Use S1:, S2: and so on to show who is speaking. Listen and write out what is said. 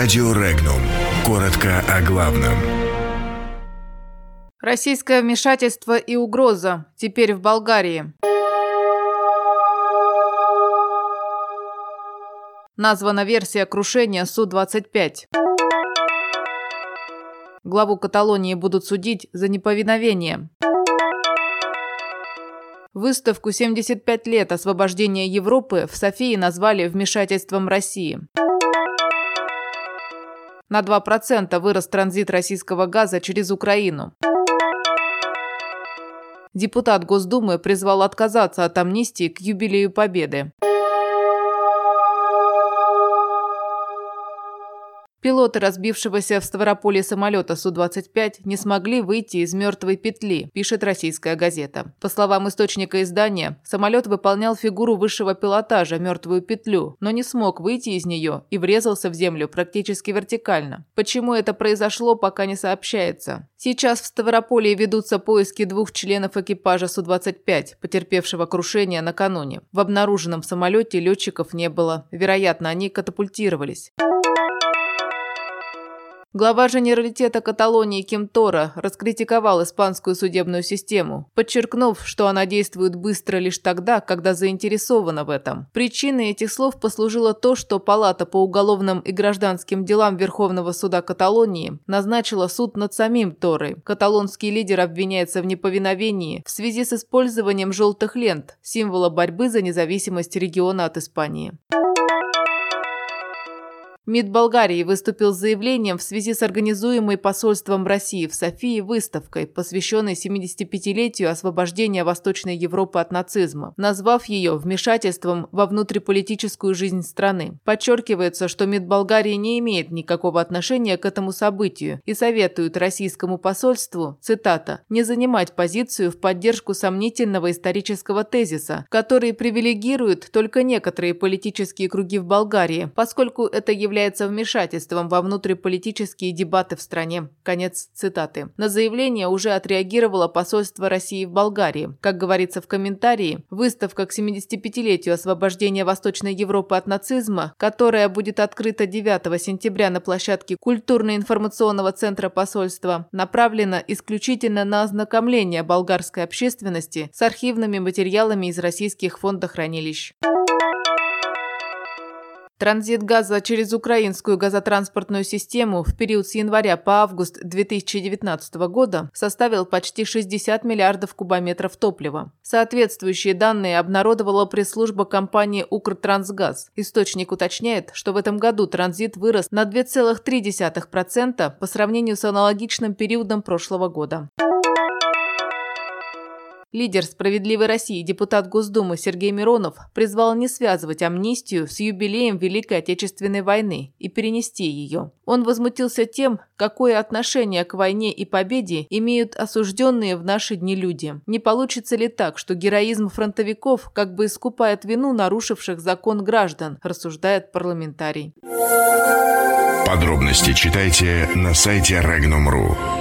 S1: Радио Регнум. Коротко о главном.
S2: Российское вмешательство и угроза. Теперь в Болгарии. Названа версия крушения Су-25. Главу Каталонии будут судить за неповиновение. Выставку «75 лет освобождения Европы» в Софии назвали вмешательством России. На 2% вырос транзит российского газа через Украину. Депутат Госдумы призвал отказаться от амнистии к юбилею Победы. Пилоты разбившегося в Ставрополе самолета Су-25 не смогли выйти из мертвой петли, пишет российская газета. По словам источника издания, самолет выполнял фигуру высшего пилотажа, мертвую петлю, но не смог выйти из нее и врезался в землю практически вертикально. Почему это произошло, пока не сообщается. Сейчас в Ставрополе ведутся поиски двух членов экипажа Су-25, потерпевшего крушение накануне. В обнаруженном самолете летчиков не было. Вероятно, они катапультировались. Глава Женералитета Каталонии Ким Тора раскритиковал испанскую судебную систему, подчеркнув, что она действует быстро лишь тогда, когда заинтересована в этом. Причиной этих слов послужило то, что Палата по уголовным и гражданским делам Верховного суда Каталонии назначила суд над самим Торой. Каталонский лидер обвиняется в неповиновении в связи с использованием желтых лент, символа борьбы за независимость региона от Испании. МИД Болгарии выступил с заявлением в связи с организуемой посольством России в Софии выставкой, посвященной 75-летию освобождения Восточной Европы от нацизма, назвав ее вмешательством во внутриполитическую жизнь страны. Подчеркивается, что МИД Болгарии не имеет никакого отношения к этому событию и советует российскому посольству, цитата, «не занимать позицию в поддержку сомнительного исторического тезиса, который привилегирует только некоторые политические круги в Болгарии, поскольку это является является вмешательством во внутриполитические дебаты в стране. Конец цитаты. На заявление уже отреагировало посольство России в Болгарии. Как говорится в комментарии, выставка к 75-летию освобождения Восточной Европы от нацизма, которая будет открыта 9 сентября на площадке культурно-информационного центра посольства, направлена исключительно на ознакомление болгарской общественности с архивными материалами из российских фондохранилищ. Транзит газа через украинскую газотранспортную систему в период с января по август 2019 года составил почти 60 миллиардов кубометров топлива. Соответствующие данные обнародовала пресс-служба компании «Укртрансгаз». Источник уточняет, что в этом году транзит вырос на 2,3% по сравнению с аналогичным периодом прошлого года. Лидер «Справедливой России» депутат Госдумы Сергей Миронов призвал не связывать амнистию с юбилеем Великой Отечественной войны и перенести ее. Он возмутился тем, какое отношение к войне и победе имеют осужденные в наши дни люди. Не получится ли так, что героизм фронтовиков как бы искупает вину нарушивших закон граждан, рассуждает парламентарий.
S1: Подробности читайте на сайте Regnum.ru.